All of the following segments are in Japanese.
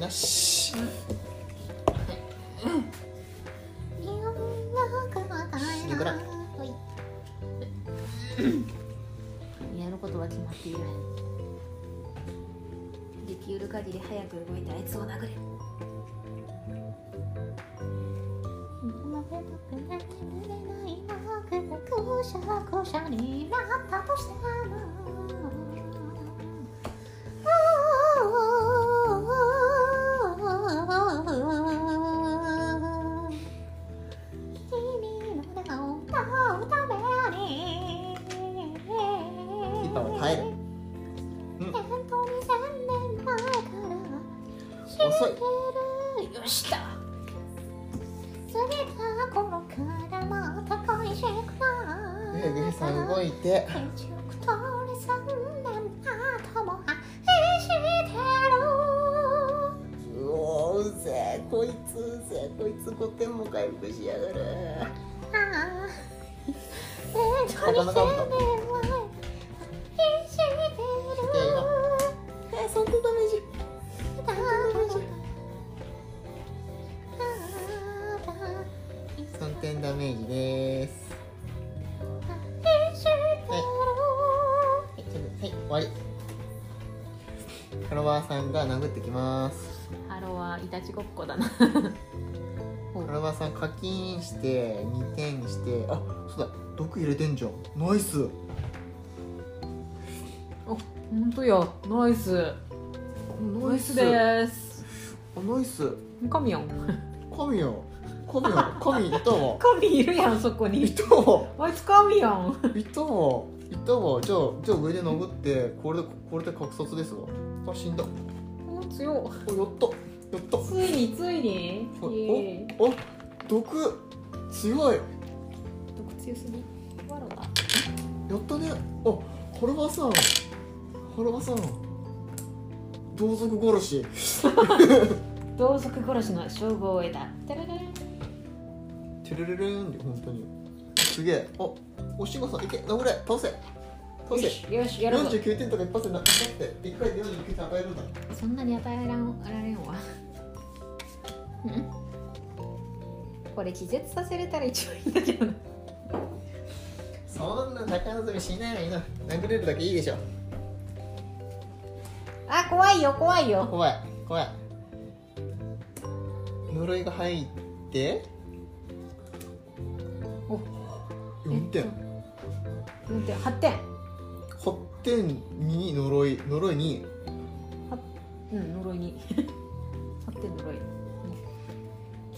なしシグラやることは決まっているできうる限り早く動いてあいつを殴れ本当に千年前愛してるえそんなダメージだ3点ダメージです。愛してるはい、ちょっとはい、終わりカロバーさんが殴ってきます。ハロはいたちごっこだなロバーさん課金して2点にしてあ、そうだ毒入れてんじゃん。ナイス。お本当や。ナイス。ナイス。です。あナイス。神やん。神よ神よ神いたわ。神いるやんそこいにたわ。あいつ神やん。いたわ。いたわ。じゃあじゃあ上で殴ってこれでこれで格殺ですわ。あ死んだ。お強っ。おやった。やった。ついについに。おおお毒強い。毒強すぎ？わろだ。やったね。あハルバさん。ハルバさん。同族殺し。同族殺しの称号を得た。てれれれテレレレンって本当に。すげえ。あおしんごさんいけ殴れ。倒せ。倒せ。よしよしやるぞ49点とか一発でなって1回で49点与えるんだ。そんなに与えらんられんわ。うん？これ気絶させれたら一番いいんだけどな。そんな高望みしないの殴れるだけいいでしょ。あ怖いよ怖いよ。怖い怖い。呪いが入って。お4点4点8点8点に呪い呪いに。うん呪いに。8点呪い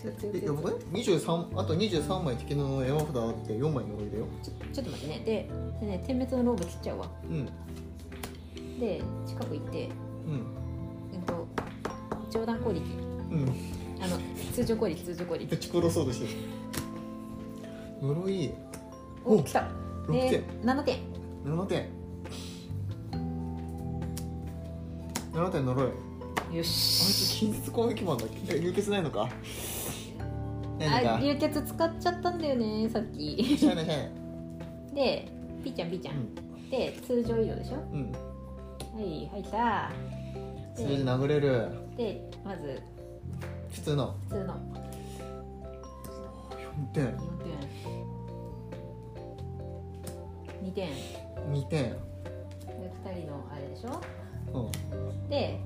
強い強いえやばくない23あと23枚敵の山札あって4枚呪いだよ。ちょちょっと待ってね。ででね点滅のローブ切っちゃうわ。うん。で近く行って。うん。えっと上段攻撃。うん。あの通常攻撃通常攻撃。ぶち殺そうとしてる呪い。おお来た。6点。で7点。7点。7点呪い。あよいつし近接攻撃マンだっけ？え流血ないのか？あ流血使っちゃったんだよねさっき。しゃあないしゃあないでピーちゃんピーちゃん、うん。で通常移動でしょ？うん。はい入った。それで殴れる。でまず。普通の。普通の。4点。4点。2点。で2点2人のあれでしょ？うん。で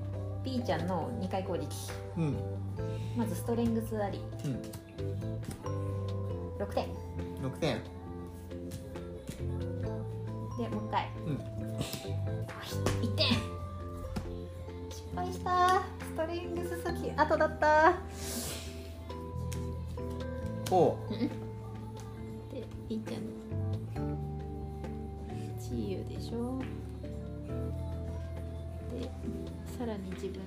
ピーちゃんの2回攻撃。うん。まずストレングスあり。うん6点。6点。でもう一回。うん。1点。失敗した。ストレングス先。後だった。おう。でピーちゃん自由でしょ。でさらに自分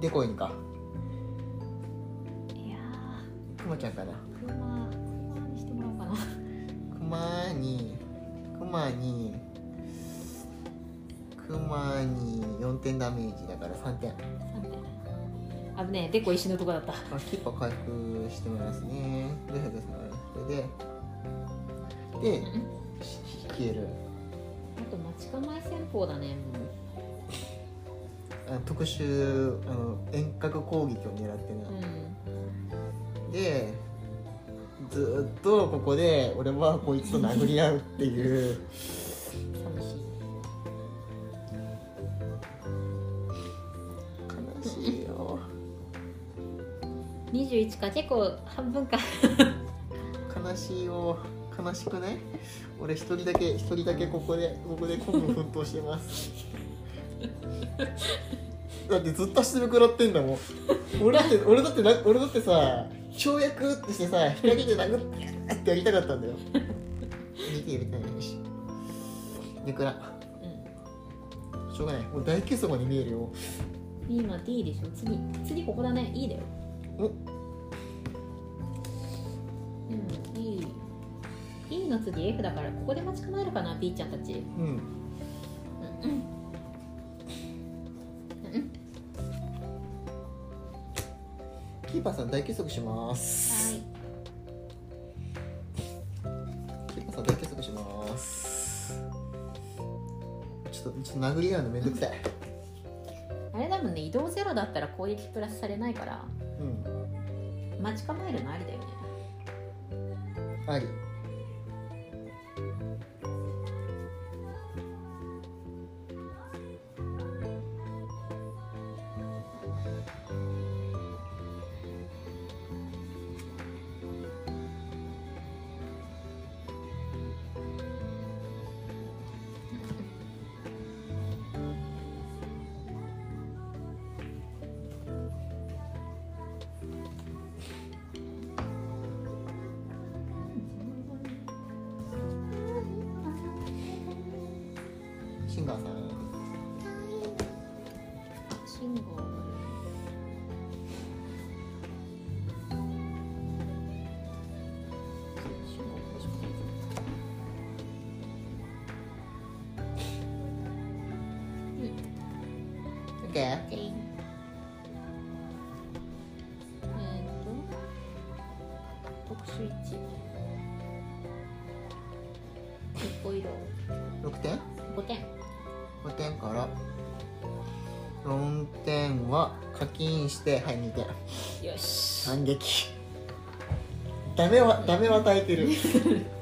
でこいんか。いやくまちゃんかな。くまくまにしてもらおうかな。くまに。くまに。くまに。4点ダメージだから3点。3点。危ねえ。でこ石のとこだった。あキパ回復してもらいますね。どうそれで。で消える。あと待ち構え戦法だねもう。特殊あの遠隔攻撃を狙ってね、ううん。でずーっとここで俺はこいつと殴り合うっていう。寂しい。悲しいよ。21か結構半分か。悲しいよ。悲しくない？俺一人だけ一人だけここでここで孤軍奮闘してます だってずっと足止め食らってんだもん。俺だって俺だってな俺だってさ跳躍ってしてさ左で殴ってってやりたかったんだよ。見てやりたいのに。しでくら。うん。しょうがない。もう大結束に見えるよ。の D でしょ。次次ここだね。E だよ。お。うん E E の次 F だからここで待ち構えるかな B ちゃんたち。うん。うんパーさん大結束します。はい。キーパーさん大結束します。ちょっとちょっと殴り合うのめんどくさい。あれだもんね移動ゼロだったら攻撃プラスされないから。うん。待ち構えるのありだよね。あり課金してはい2点よし。反撃。ダメはダメは与えてる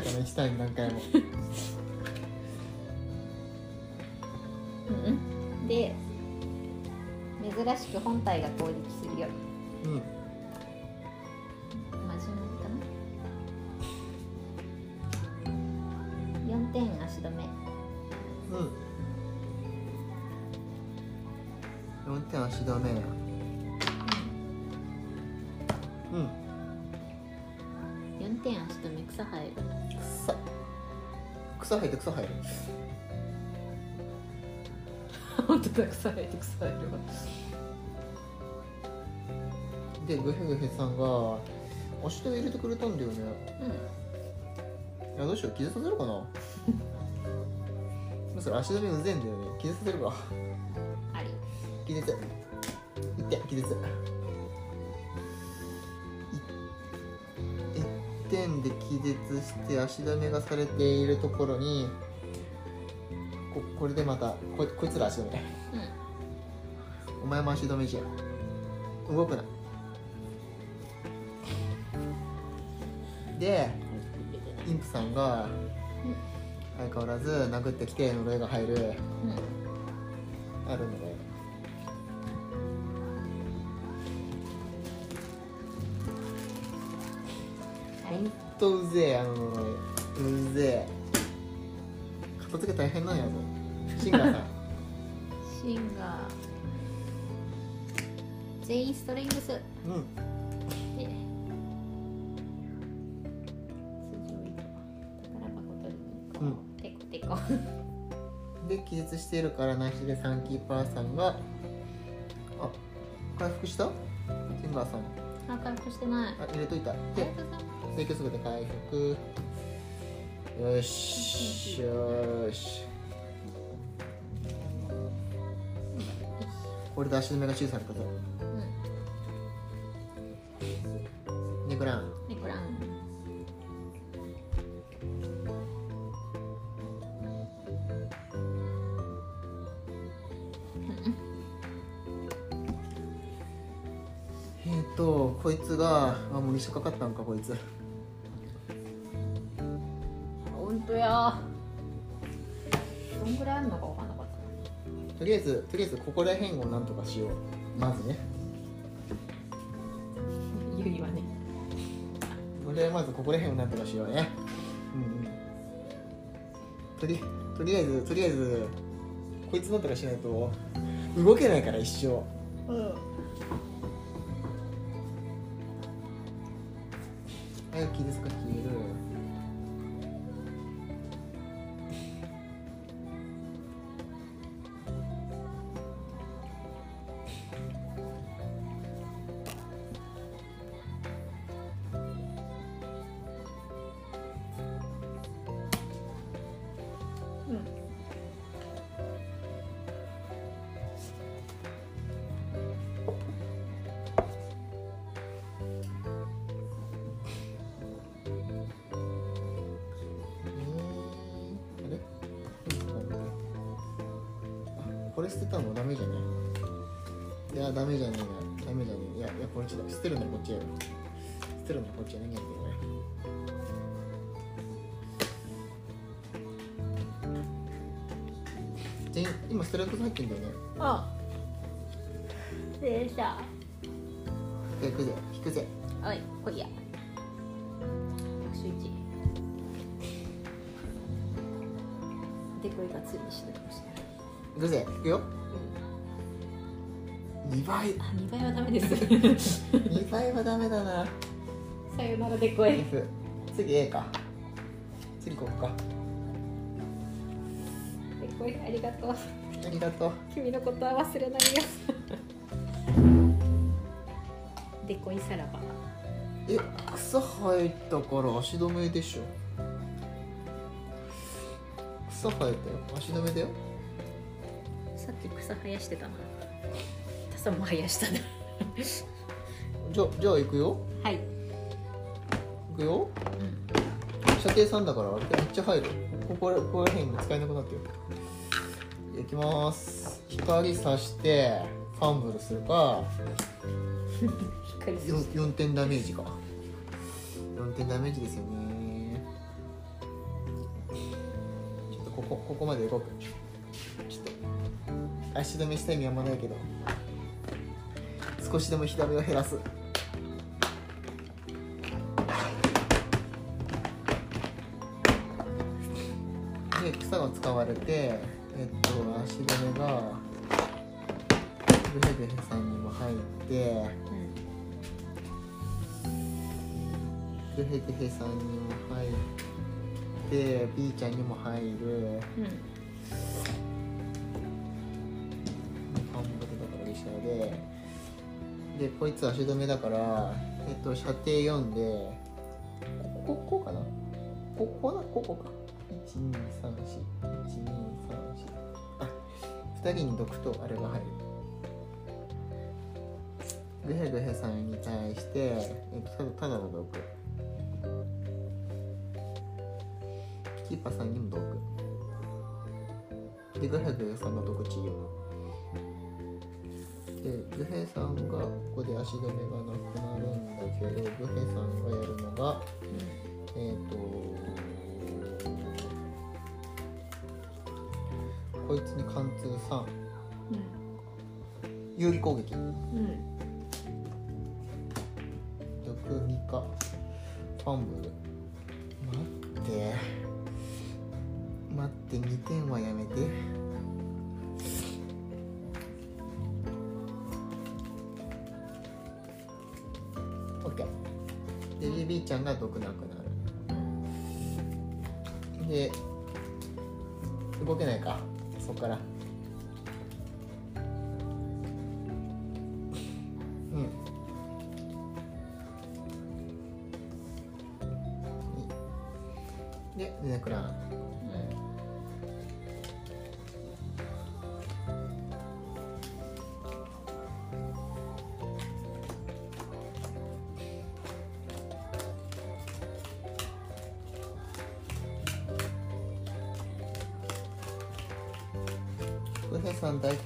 んな寄付できたかな1単位何回も。うん。で珍しく本体が攻撃するよ。うん。マジノリかな？4点足止め。うん。4点足止めうん。4点足止め草生える。草 草生えて草生える本当だ草生えて草生えるわでグヘグヘさんが足手で入れてくれたんだよね。いやどうしよう気絶させるかな。それ足止めうぜえんだよね気絶させるか。あり。気絶いって気絶点で気絶して足止めがされているところにここれでまたここいつら足止め。うん。お前も足止めじゃん。動くな。でインプさんが相変わらず殴ってきて呪いが入る。うん。あるのでとうぜえあのうぜえ。片付け大変なんやぞ。シンガーさん。シンガー。全員ストレングス。でうん。筋をいと宝箱取りに行こう、テコテコ。で気絶しているからなしでサンキーパーさんがあ回復した？ティンガーさん。あ回復してない。あ入れといた。ありでがとうございます請求すぐで回復。よしよし。これで足止めが注意されたぞうんネクラン。ネコラン。えー、とこいつがあもう一緒かかったんかこいつ本当やどんぐらいあるのか分かんなかった。とりあえずとりあえずここら辺をなんとかしよう。まずね。ゆいはね。これまずここら辺をなんとかしようね。うんうん。とりとりあえずとりあえずこいつなんとかしないと動けないから一生。はいれ捨てたのダメじゃないいやダメじゃねえ。なダメじゃねえ。いやいやこれちょっと捨てるならこっちやろ捨てるならこっちや何やってんの全員今ストレート入ってんだよね。あ。でくぜ。引くぜ。おい来いや。がついに死ぬかもしれない引くぜ引くよ。2倍。あ2倍はダメです。2倍はダメだな。さよならでこい。F 次 A か。次ここか。でこい。ありがとう。ありがとう。君のことは忘れないよ。でこいさらば。え草生えたから足止めでしょ。草生えたよ。足止めだよき草生やしてたな。タサも生やしたな。じゃあじゃあ行くよ。はい、行くよ。射程3だからめっちゃ入る。ここらここら辺も使えなくなってる。いきます。光さしてファンブルするか。光す 4, 4点ダメージか。4点ダメージですよね。ちょっとここここまで動く足止めした意味あんまないけど。少しでも火ダメを減らす。で草が使われてえっと足止めがグヘグヘさんにも入ってグヘグヘさんにも入って B ちゃんにも入る。うん、でこいつ足止めだからえっと射程4でここここかな？ここな？ここか。12341234あ2人に毒とあれが入る。グヘグヘさんに対して、えっと、ただただの毒。キーパーさんにも毒。でグヘグヘさんの毒治療。でグヘさんがここで足止めがなくなるんだけどグヘさんがやるのがえっ、とこいつに貫通3有利攻撃。うん。うん毒2か。ファンブルが毒なくなる。で動けないか。そっから。うん。で寝なくなる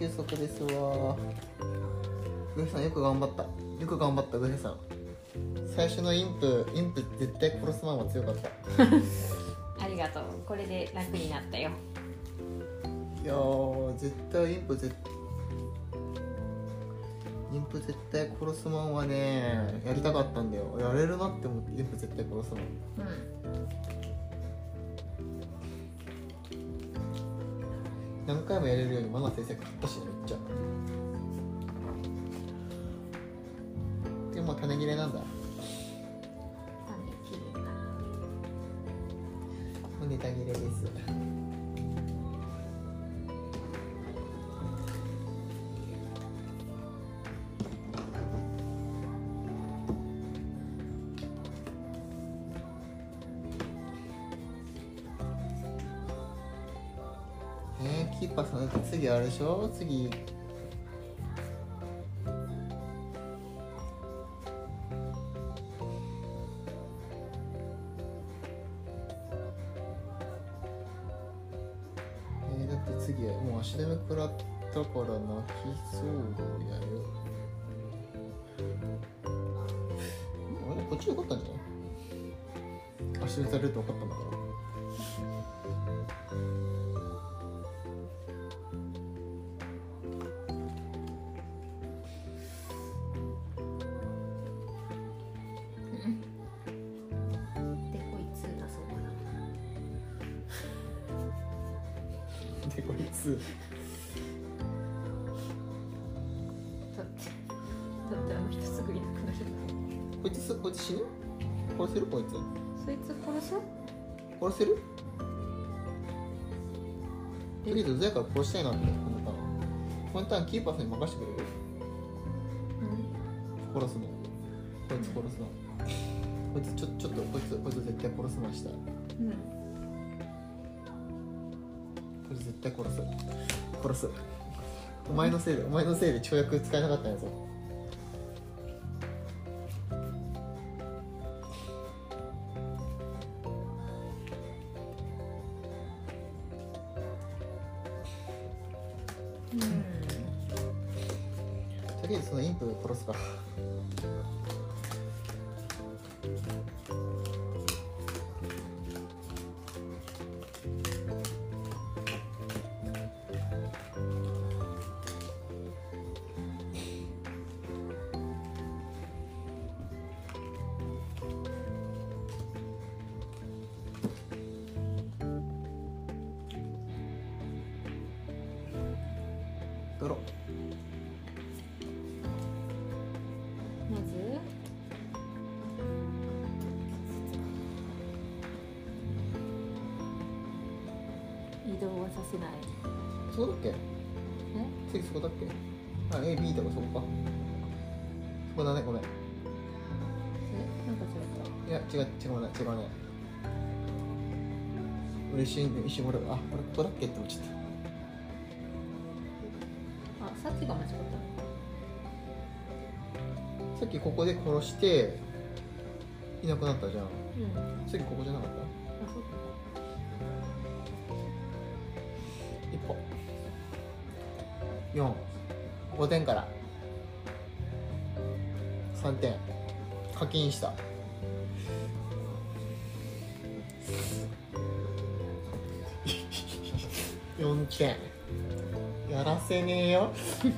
休息ですわ。グヘさんよく頑張った。よく頑張ったグヘさん。最初のインプインプ絶対殺すマンは強かった。ありがとう。これで楽になったよ。いやー絶対インプ絶インプ絶対殺すマンはねやりたかったんだよ。やれるなって思ってインプ絶対殺すマンうん何回もやれるようにマナ先生買ったしねめっちゃ。でも種切れなんだ。種切れたもうネタ切れです次あれでしょ？次。え、だって次はもう足止め食らったから泣きそうやよ。あれこっちでよかったんじゃない？足止めされると分かったんだから。つ。だってだってあの人すぐいなくなるこいつすこいつ死ぬ？殺せる？こいつ。そいつ殺す？殺せる？とりあえずうざいから殺したいなって。このターン。このターンキーパーさんに任せてくれる？うん。殺すの。こいつ殺すの。こいつちょちょっとこいつこいつ絶対殺すました。こうん絶対殺す。殺す。お前のせいでお前のせいで跳躍使えなかったんやぞ。ドロまず移動はさせない。そこだっけ？え？次そこだっけ？あ AB とかそこか。そこだねごめん。いえ？なんか違った？や違う違うね違うね。嬉しいね一瞬俺あこれここだっけ？って思っちゃったきここで殺していなくなったじゃん。うん。次ここじゃなかった？一歩。45点から。3点。課金した。4点。やらせねえよ。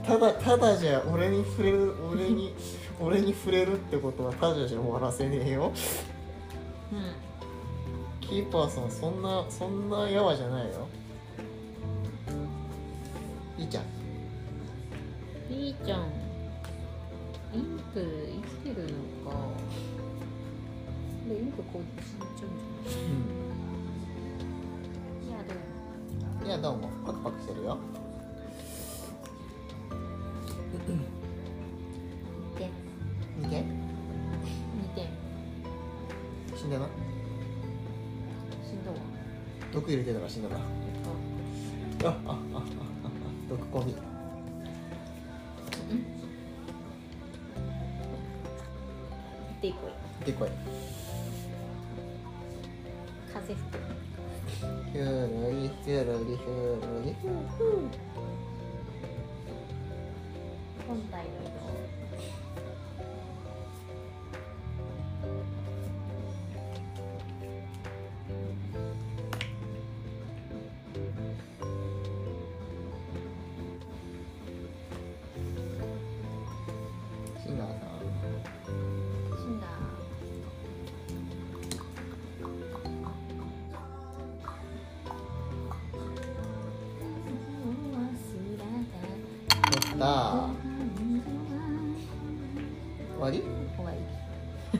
ただただじゃ俺に触れる俺に俺に触れるってことはただじゃ終わらせねえよ。うん。キーパーさんそんなそんなやわじゃないよ。いいちゃん。いいちゃんインプ生きてるのか。部こう死んじゃうんじうゃない？いやどう？もんいやどうも。パクパクしてるよだな。しんどいわ。毒入れてたから死んだなああああああ毒込みでこいでこい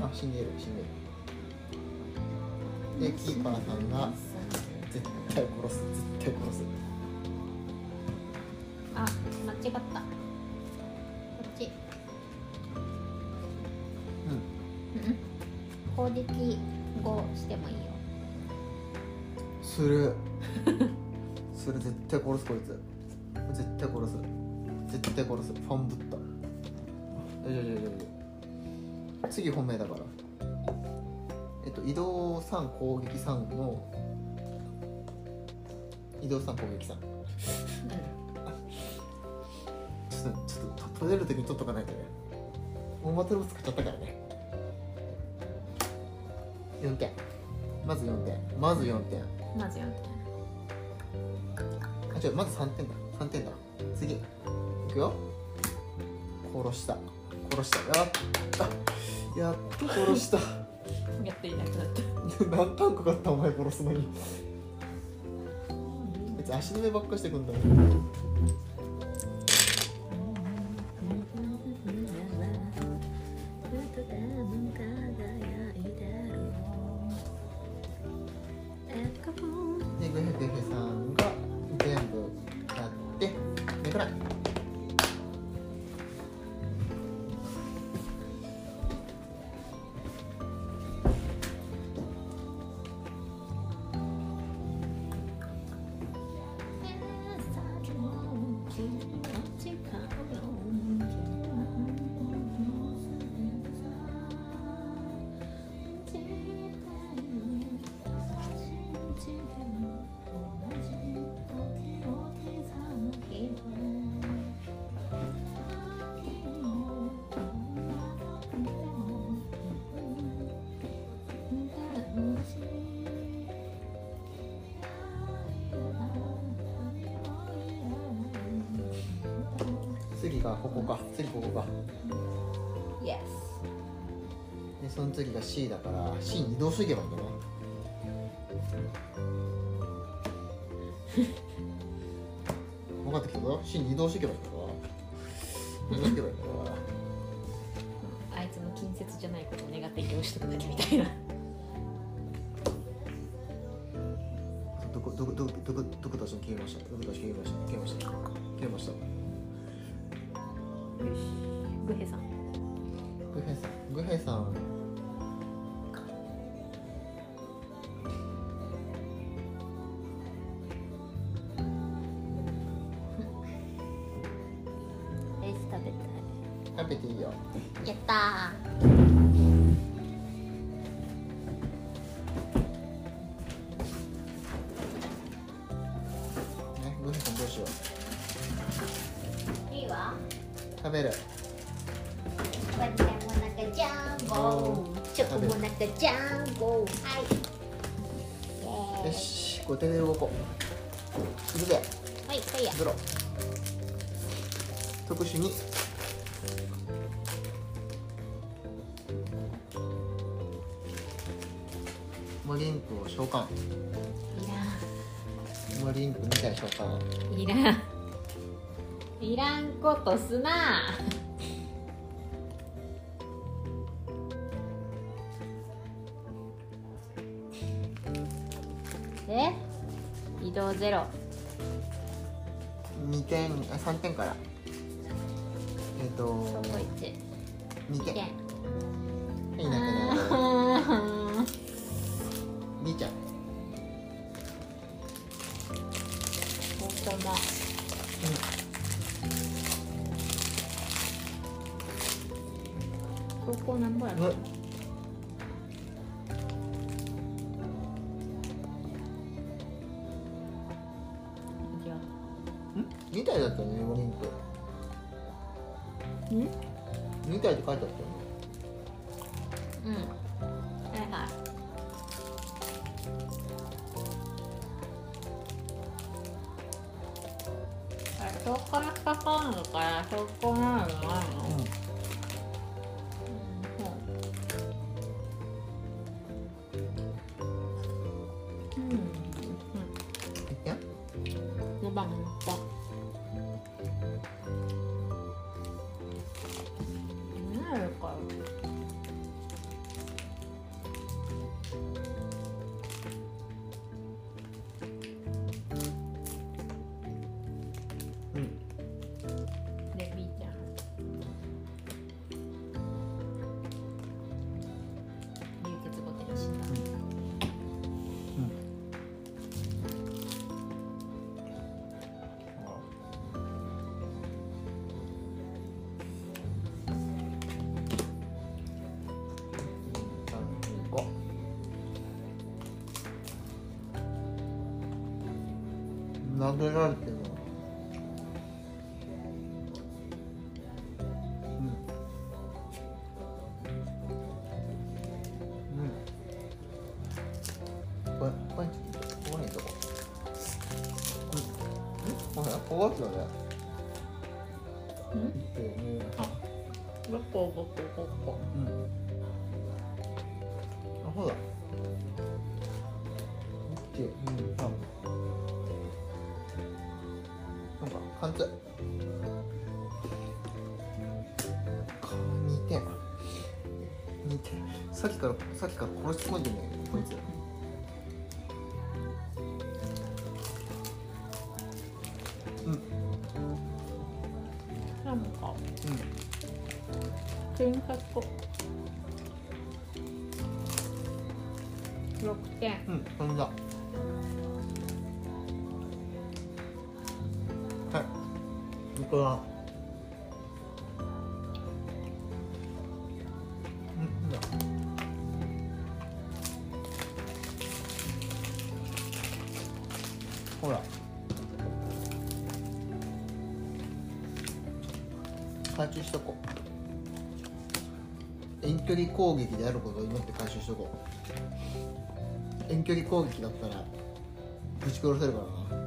あ死んでる死んでる。でキーパーさんが絶対殺す絶対殺す。あ間違った。こっち。うん。うん。攻撃後してもいいよ。する。する絶対殺すこいつ。絶対殺す。絶対殺す。ファンぶった。大丈夫大丈夫次本命だから。えっと移動3攻撃3の移動3攻撃3ちょっとちょっとと取れる時に取っとかないとね。大マトロ使っちゃったからね。4点。まず4点。まず4点。まず4点。あ違うまず3点だ。3点だ。次。いくよ。殺した殺した。やったやっと殺した。やっといなくなった。何ターンかかったお前殺すのに。別に足の目ばっかしてくんだもん。でグヘグヘさん。が全部やってめくらいその次が C だから C に移動していけばいいんだね。分かってきたぞ。C に移動していけばいいんだわ。移動していけばいいんだわ。あいつの近接じゃないことを願って移動しとくだけみたいな。どこどこどこどこどこたちに消えました？どこたち消えました？消えました？消えました。よし。グヘさん。グヘさん。グヘさん食べていいよ。いやったー。ねどうしよう。いいわ。食べる。わたもなかジャンボ。チョコもなかジャンボ。はい。イエーイ。よしこう手で動こう。行くぜはいはいや。特殊に召喚。いらん。リンクみたい召喚いらん。いらんことすな。で移動ゼロ。2点あ3点から。高。嗯。如不能？saldırırdı. うん。天かこ。六点。うん、そん。はい。いくら。収しとこう。遠距離攻撃であることを祈って回収しとこう。遠距離攻撃だったらぶち殺せるからな。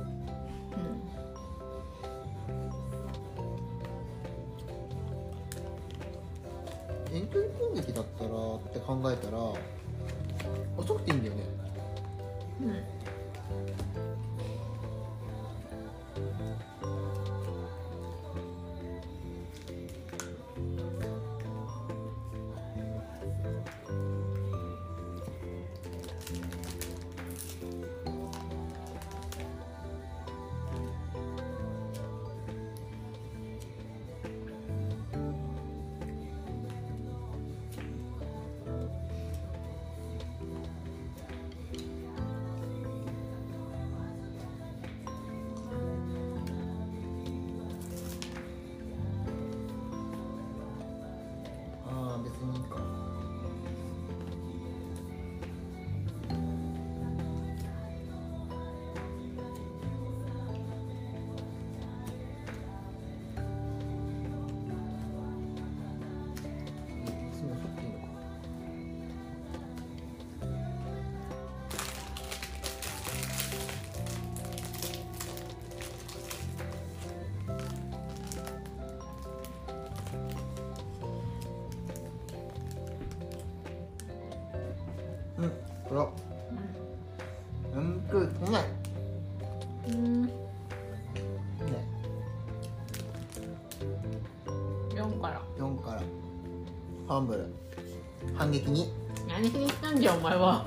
撃に。何しに来たんじゃお前は。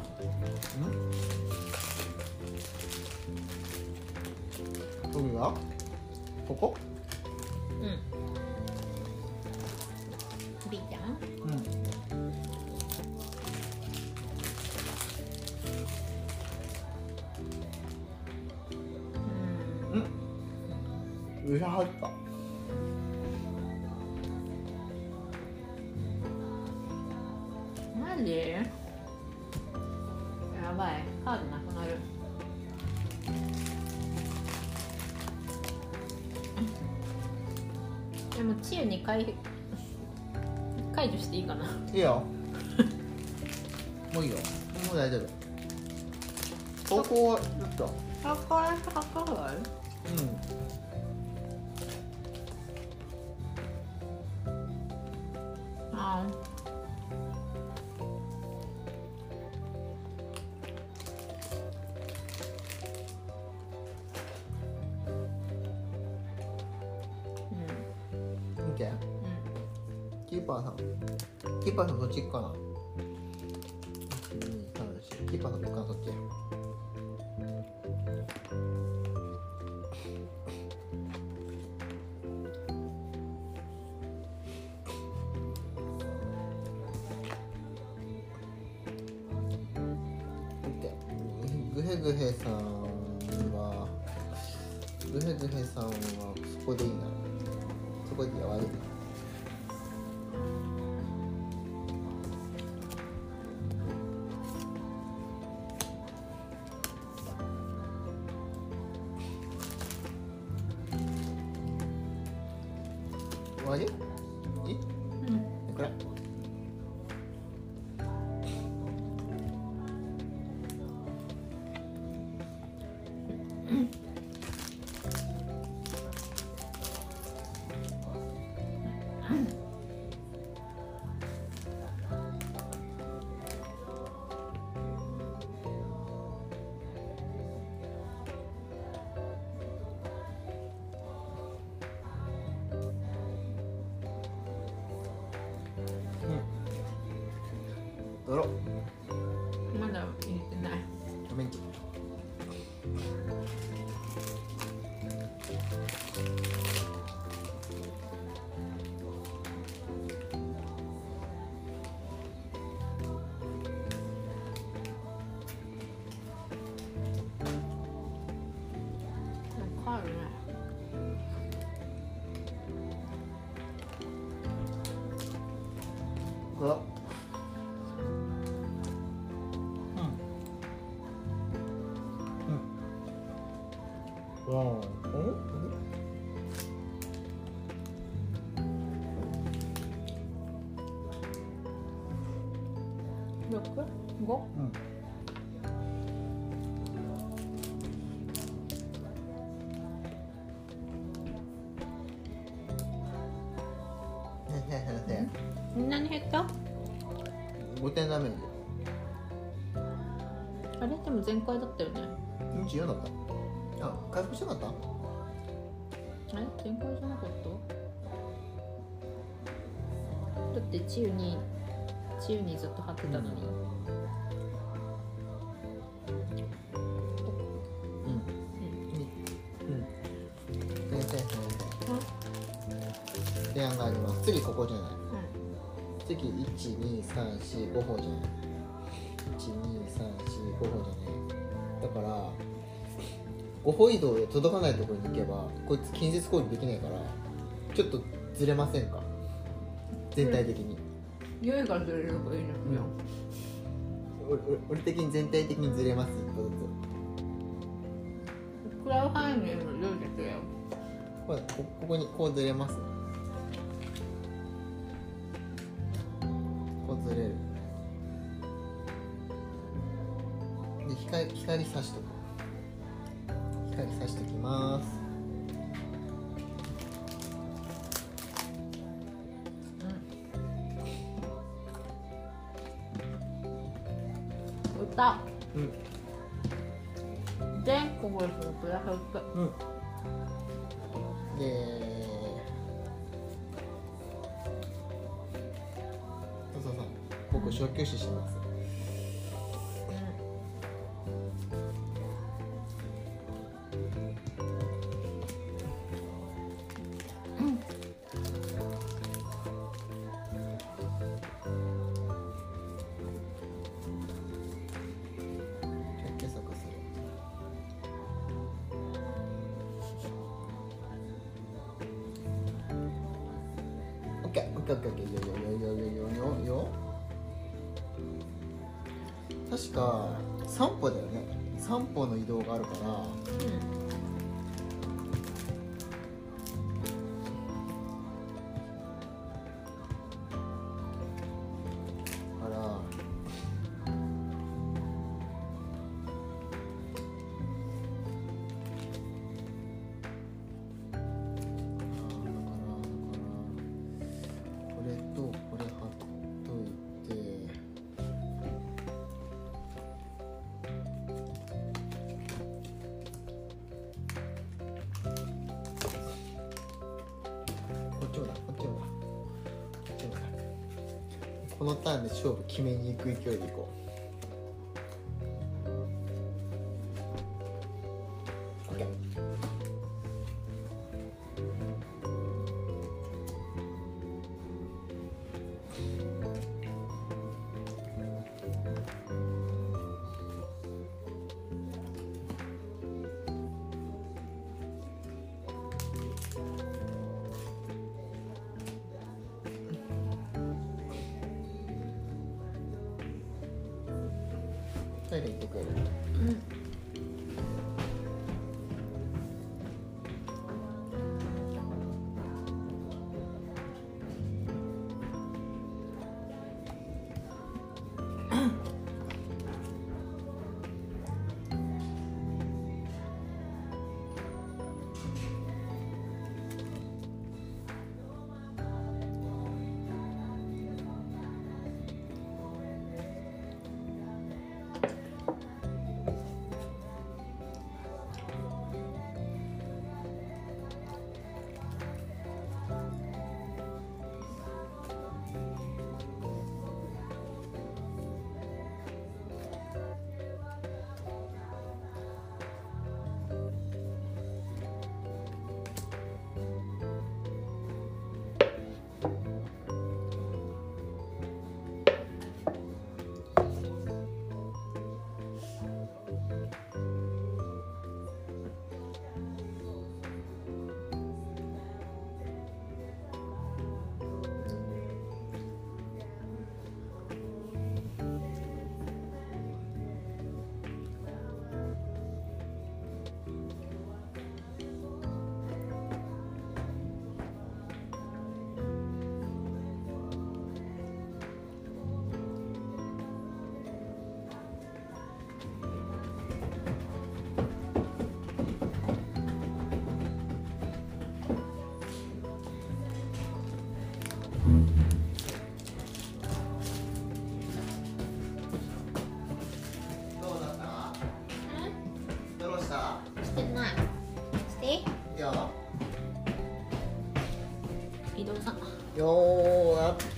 でも治癒に解解除していいかな。いいよ。もういいよ。もう大丈夫。高校はちょっとあこれ測るあうんそんなに減った？え5点ダメージあれ？でも全開だったよね。24だった。あ回復しなかった？あれ？全開じゃなかった？だって治癒に治癒にずっと貼ってたのに、うんうん次12345歩じゃない。12345歩じゃない。だから5歩移動で届かないところに行けばこいつ近接攻撃できないからちょっとずれませんか？全体的に、良いからずれればいいのよ、俺俺俺的に全体的にずれます。一歩ずクラウハイネの良いですよつこれこここにこうずれます？こ歌うん。全国ですよプラス1うん。でそうそうそう。僕小休止しますこのターンで勝負決めに行く勢いでいこう。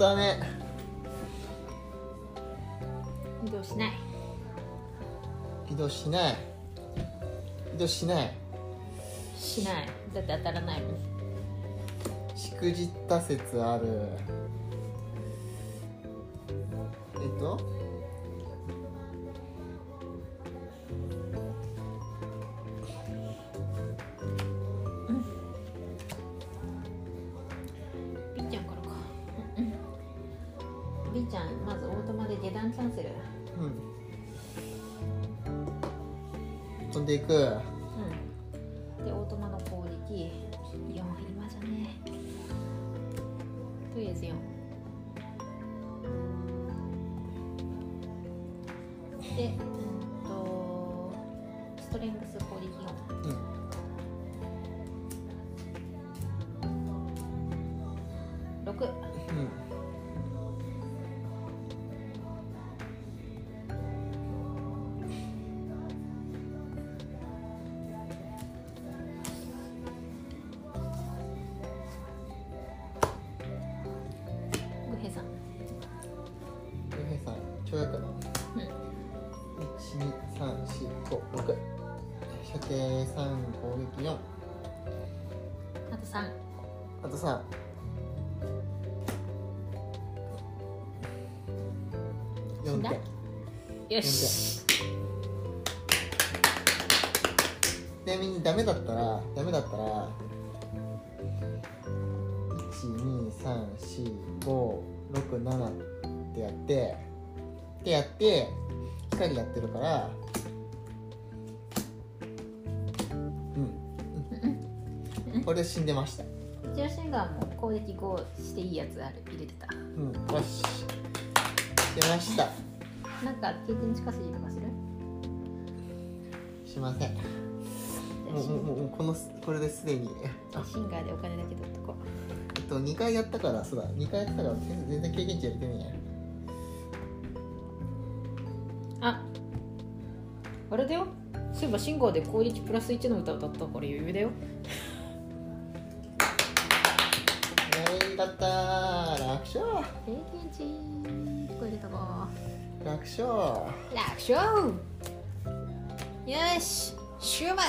ったね。移動しない。移動しない。移動しない。しない。だって当たらないもん。しくじった説ある。えっと？12345射程3攻撃4あと3あと34死んだ？点よし。ちなみにダメだったらダメだったら1234567ってやってってやって光やってるからうん。これで死んでました。ジオシンガーも攻撃5していいやつある。入れてた。うん。よし。出ました。なんか経験値稼ぎとかする？しません。もうもうもうこのこれですでに。あシンガーでお金だけ取っとこえっと2回やったからそうだ。2回やったから全然経験値やれてねえやうあ。あれだよ。そういえばシンガーで攻撃プラス1の歌歌ったから余裕だよ勝。経験値これ入れたか楽勝。楽勝。よし。終幕。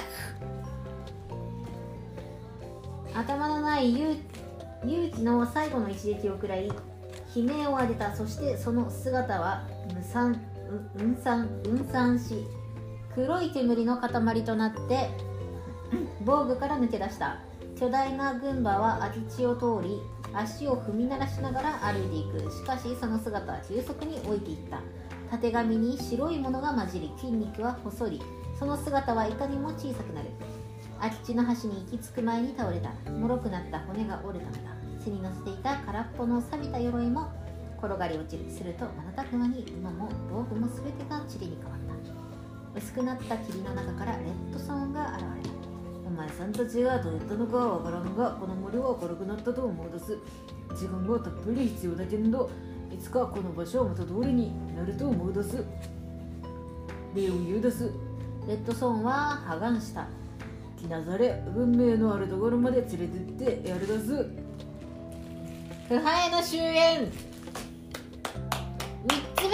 頭のない勇勇気の最後の一撃を食らい悲鳴を上げた。そしてその姿は無産う運散運散し黒い煙の塊となって 防具から抜け出した。巨大な軍馬は空き地を通り足を踏み鳴らしながら歩いていく。しかしその姿は急速に老いていった。たてがみに白いものが混じり筋肉は細り。その姿はいかにも小さくなる。空き地の端に行き着く前に倒れた。脆くなった骨が折れたのだ。背に乗せていた空っぽの錆びた鎧も転がり落ちる。すると瞬く間に馬も道具も全てが塵に変わった。薄くなった霧の中からレッドソーンが現れた。前さんたちがどうやったのかはわからんがこの森は明るくなったと思うです。時間がたっぷり必要だけどいつかこの場所はまた通りになると思うです。礼を言うです。レッドソーンは破顔した。来なされ文明のあるところまで連れてってやるだす。腐敗の終焉。3つ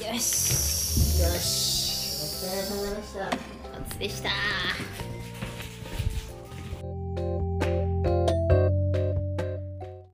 目。よし。よしれ様でした。おつでした。